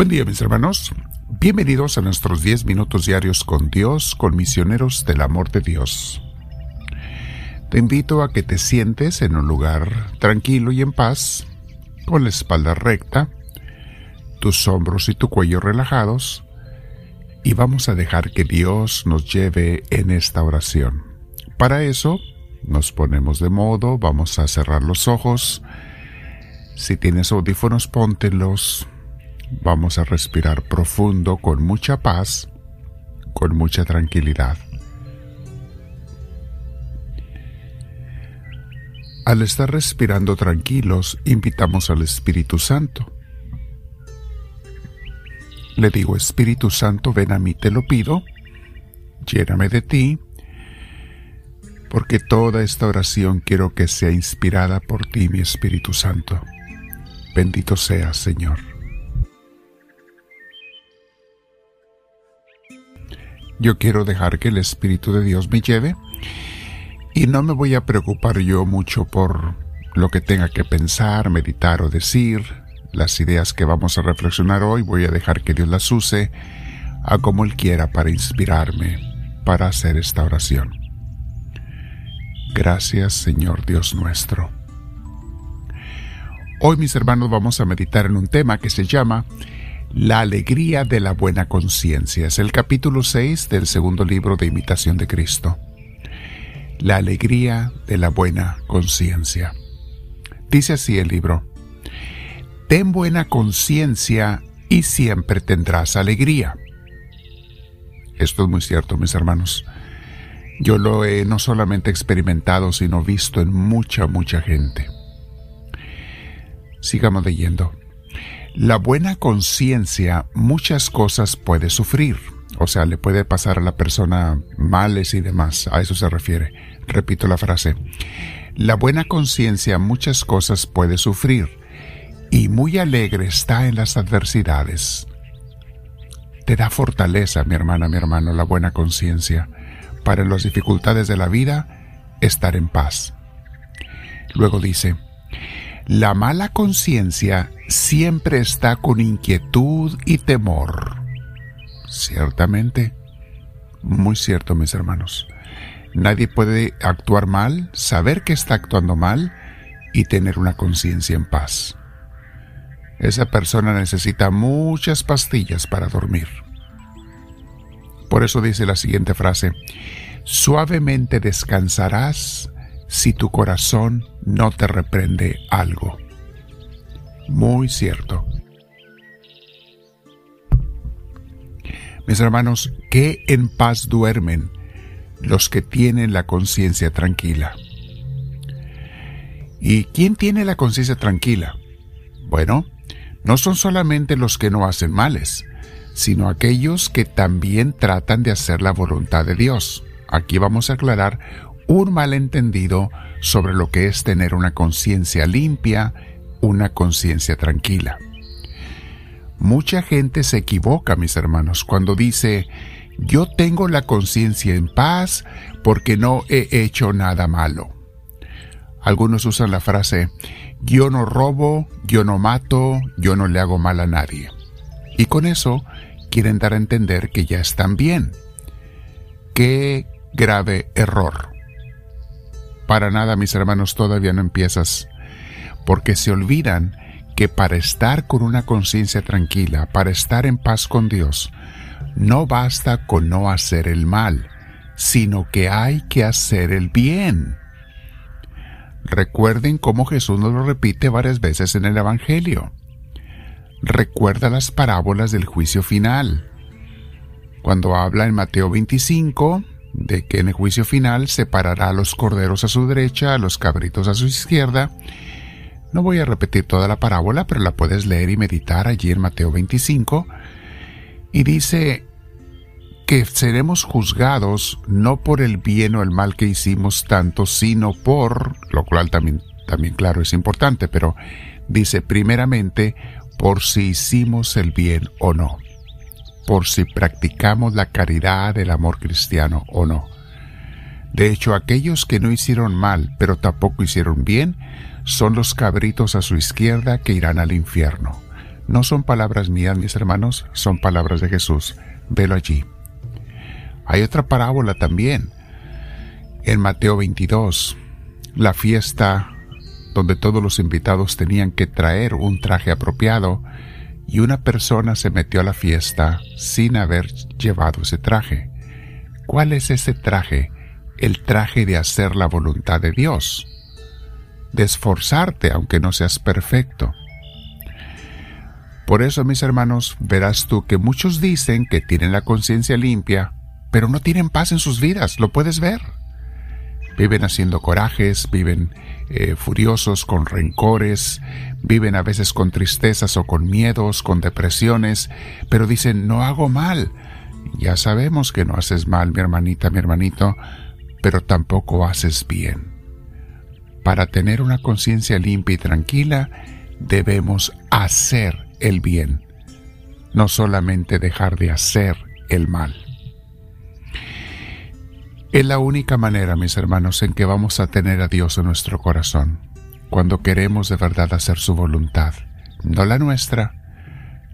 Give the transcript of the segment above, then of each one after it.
Buen día mis hermanos, bienvenidos a nuestros 10 minutos diarios con Dios, con misioneros del amor de Dios. Te invito a que te sientes en un lugar tranquilo y en paz, con la espalda recta, tus hombros y tu cuello relajados, y vamos a dejar que Dios nos lleve en esta oración. Para eso, nos ponemos de modo, vamos a cerrar los ojos. Si tienes audífonos, póntelos Vamos a respirar profundo con mucha paz, con mucha tranquilidad. Al estar respirando tranquilos, invitamos al Espíritu Santo. Le digo, Espíritu Santo, ven a mí, te lo pido, lléname de ti, porque toda esta oración quiero que sea inspirada por ti, mi Espíritu Santo. Bendito seas, Señor. Yo quiero dejar que el Espíritu de Dios me lleve y no me voy a preocupar yo mucho por lo que tenga que pensar, meditar o decir. Las ideas que vamos a reflexionar hoy voy a dejar que Dios las use a como Él quiera para inspirarme para hacer esta oración. Gracias Señor Dios nuestro. Hoy mis hermanos vamos a meditar en un tema que se llama la alegría de la buena conciencia. Es el capítulo 6 del segundo libro de Imitación de Cristo. La alegría de la buena conciencia. Dice así el libro. Ten buena conciencia y siempre tendrás alegría. Esto es muy cierto, mis hermanos. Yo lo he no solamente experimentado, sino visto en mucha, mucha gente. Sigamos leyendo. La buena conciencia muchas cosas puede sufrir, o sea, le puede pasar a la persona males y demás, a eso se refiere. Repito la frase. La buena conciencia muchas cosas puede sufrir y muy alegre está en las adversidades. Te da fortaleza, mi hermana, mi hermano, la buena conciencia, para en las dificultades de la vida estar en paz. Luego dice, la mala conciencia siempre está con inquietud y temor. Ciertamente, muy cierto, mis hermanos. Nadie puede actuar mal, saber que está actuando mal y tener una conciencia en paz. Esa persona necesita muchas pastillas para dormir. Por eso dice la siguiente frase, suavemente descansarás si tu corazón no te reprende algo. Muy cierto. Mis hermanos, que en paz duermen los que tienen la conciencia tranquila. ¿Y quién tiene la conciencia tranquila? Bueno, no son solamente los que no hacen males, sino aquellos que también tratan de hacer la voluntad de Dios. Aquí vamos a aclarar un malentendido sobre lo que es tener una conciencia limpia, una conciencia tranquila. Mucha gente se equivoca, mis hermanos, cuando dice, yo tengo la conciencia en paz porque no he hecho nada malo. Algunos usan la frase, yo no robo, yo no mato, yo no le hago mal a nadie. Y con eso quieren dar a entender que ya están bien. Qué grave error. Para nada, mis hermanos, todavía no empiezas, porque se olvidan que para estar con una conciencia tranquila, para estar en paz con Dios, no basta con no hacer el mal, sino que hay que hacer el bien. Recuerden cómo Jesús nos lo repite varias veces en el Evangelio. Recuerda las parábolas del juicio final. Cuando habla en Mateo 25, de que en el juicio final separará a los corderos a su derecha, a los cabritos a su izquierda. No voy a repetir toda la parábola, pero la puedes leer y meditar allí en Mateo 25. Y dice que seremos juzgados no por el bien o el mal que hicimos tanto, sino por, lo cual también, también claro es importante, pero dice primeramente por si hicimos el bien o no por si practicamos la caridad del amor cristiano o no. De hecho, aquellos que no hicieron mal, pero tampoco hicieron bien, son los cabritos a su izquierda que irán al infierno. No son palabras mías, mis hermanos, son palabras de Jesús. Velo allí. Hay otra parábola también. En Mateo 22, la fiesta donde todos los invitados tenían que traer un traje apropiado y una persona se metió a la fiesta sin haber llevado ese traje. ¿Cuál es ese traje? El traje de hacer la voluntad de Dios, de esforzarte aunque no seas perfecto. Por eso, mis hermanos, verás tú que muchos dicen que tienen la conciencia limpia, pero no tienen paz en sus vidas, lo puedes ver. Viven haciendo corajes, viven eh, furiosos con rencores, viven a veces con tristezas o con miedos, con depresiones, pero dicen, no hago mal. Ya sabemos que no haces mal, mi hermanita, mi hermanito, pero tampoco haces bien. Para tener una conciencia limpia y tranquila, debemos hacer el bien, no solamente dejar de hacer el mal. Es la única manera, mis hermanos, en que vamos a tener a Dios en nuestro corazón, cuando queremos de verdad hacer su voluntad, no la nuestra,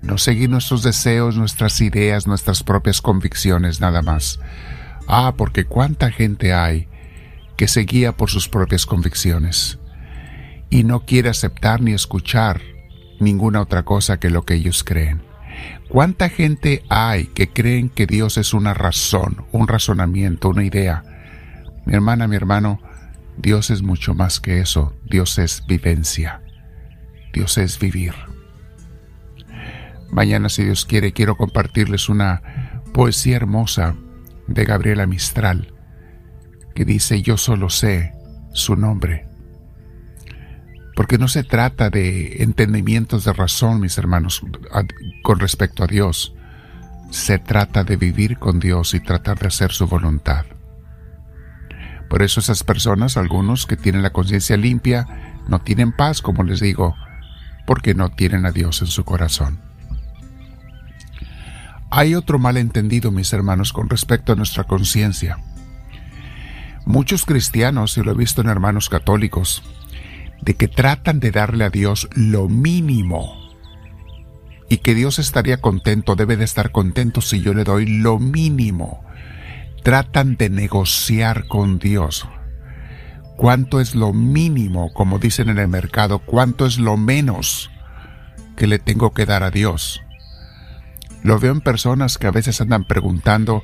no seguir nuestros deseos, nuestras ideas, nuestras propias convicciones, nada más. Ah, porque cuánta gente hay que se guía por sus propias convicciones y no quiere aceptar ni escuchar ninguna otra cosa que lo que ellos creen. ¿Cuánta gente hay que creen que Dios es una razón, un razonamiento, una idea? Mi hermana, mi hermano, Dios es mucho más que eso. Dios es vivencia. Dios es vivir. Mañana, si Dios quiere, quiero compartirles una poesía hermosa de Gabriela Mistral que dice, yo solo sé su nombre porque no se trata de entendimientos de razón, mis hermanos, con respecto a Dios. Se trata de vivir con Dios y tratar de hacer su voluntad. Por eso esas personas, algunos que tienen la conciencia limpia, no tienen paz, como les digo, porque no tienen a Dios en su corazón. Hay otro malentendido, mis hermanos, con respecto a nuestra conciencia. Muchos cristianos, y lo he visto en hermanos católicos, de que tratan de darle a Dios lo mínimo y que Dios estaría contento, debe de estar contento si yo le doy lo mínimo. Tratan de negociar con Dios. ¿Cuánto es lo mínimo, como dicen en el mercado? ¿Cuánto es lo menos que le tengo que dar a Dios? Lo veo en personas que a veces andan preguntando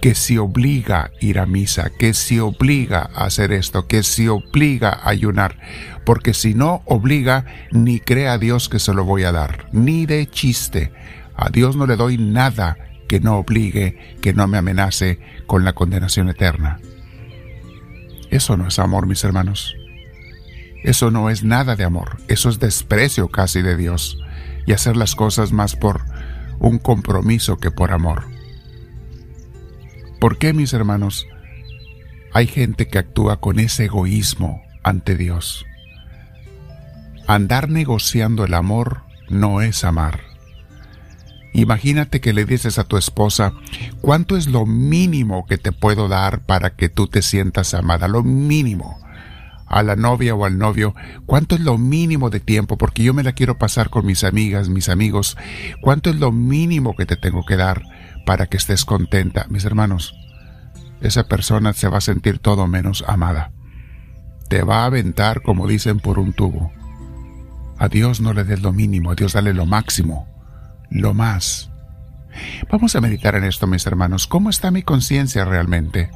que se obliga a ir a misa, que se obliga a hacer esto, que se obliga a ayunar, porque si no obliga, ni cree a Dios que se lo voy a dar, ni de chiste. A Dios no le doy nada que no obligue, que no me amenace con la condenación eterna. Eso no es amor, mis hermanos. Eso no es nada de amor, eso es desprecio casi de Dios y hacer las cosas más por un compromiso que por amor. ¿Por qué, mis hermanos? Hay gente que actúa con ese egoísmo ante Dios. Andar negociando el amor no es amar. Imagínate que le dices a tu esposa, ¿cuánto es lo mínimo que te puedo dar para que tú te sientas amada? Lo mínimo. A la novia o al novio, ¿cuánto es lo mínimo de tiempo? Porque yo me la quiero pasar con mis amigas, mis amigos. ¿Cuánto es lo mínimo que te tengo que dar? para que estés contenta, mis hermanos. Esa persona se va a sentir todo menos amada. Te va a aventar, como dicen, por un tubo. A Dios no le des lo mínimo, a Dios dale lo máximo, lo más. Vamos a meditar en esto, mis hermanos. ¿Cómo está mi conciencia realmente?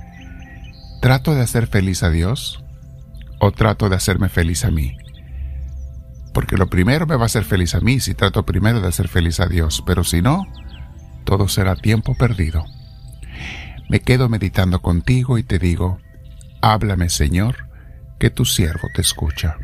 ¿Trato de hacer feliz a Dios o trato de hacerme feliz a mí? Porque lo primero me va a hacer feliz a mí si trato primero de hacer feliz a Dios, pero si no, todo será tiempo perdido. Me quedo meditando contigo y te digo, háblame Señor, que tu siervo te escucha.